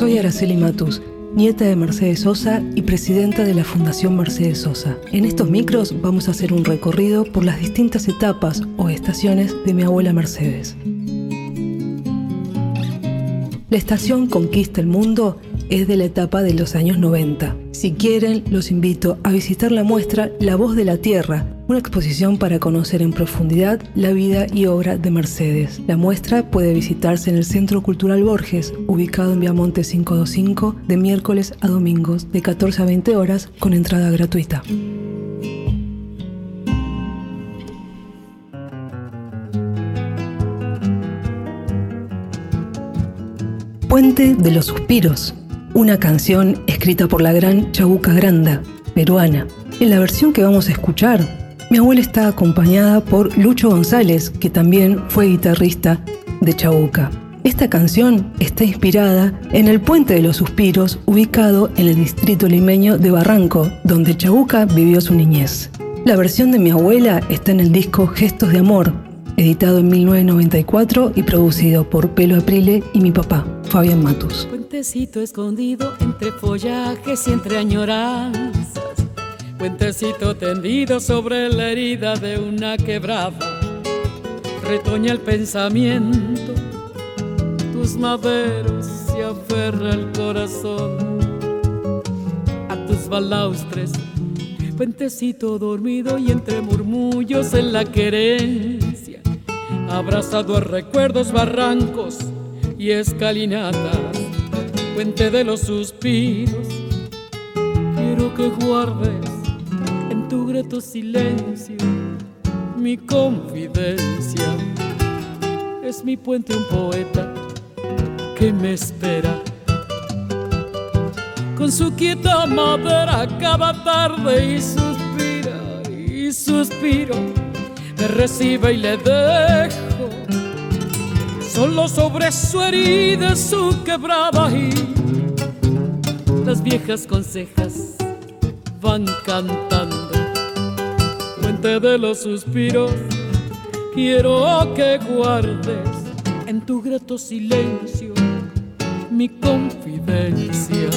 Soy Araceli Matus, nieta de Mercedes Sosa y presidenta de la Fundación Mercedes Sosa. En estos micros vamos a hacer un recorrido por las distintas etapas o estaciones de mi abuela Mercedes. La estación Conquista el Mundo es de la etapa de los años 90. Si quieren, los invito a visitar la muestra La Voz de la Tierra, una exposición para conocer en profundidad la vida y obra de Mercedes. La muestra puede visitarse en el Centro Cultural Borges, ubicado en Viamonte 525, de miércoles a domingos, de 14 a 20 horas, con entrada gratuita. Puente de los Suspiros, una canción escrita por la gran Chabuca Granda, peruana. En la versión que vamos a escuchar, mi abuela está acompañada por Lucho González, que también fue guitarrista de Chabuca. Esta canción está inspirada en el Puente de los Suspiros, ubicado en el distrito limeño de Barranco, donde Chabuca vivió su niñez. La versión de mi abuela está en el disco Gestos de Amor, editado en 1994 y producido por Pelo Aprile y mi papá, Fabián Matus. Puentecito escondido entre follajes y entre añoranzas. Puentecito tendido sobre la herida de una quebrada. Retoña el pensamiento, tus maderos se aferra el corazón a tus balaustres. Puentecito dormido y entre murmullos en la querencia abrazado a recuerdos, barrancos y escalinatas, puente de los suspiros. Quiero que guardes silencio mi confidencia. Es mi puente un poeta que me espera. Con su quieta madera cada tarde y suspira y suspiro me recibe y le dejo solo sobre su herida, su quebrada y las viejas consejas van cantando. De los suspiros, quiero que guardes en tu grato silencio mi confidencia.